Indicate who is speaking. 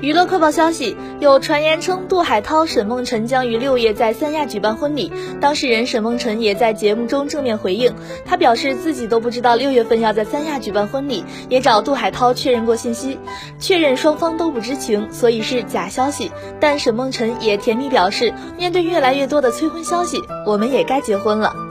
Speaker 1: 娱乐快报消息，有传言称杜海涛、沈梦辰将于六月在三亚举办婚礼。当事人沈梦辰也在节目中正面回应，他表示自己都不知道六月份要在三亚举办婚礼，也找杜海涛确认过信息，确认双方都不知情，所以是假消息。但沈梦辰也甜蜜表示，面对越来越多的催婚消息，我们也该结婚了。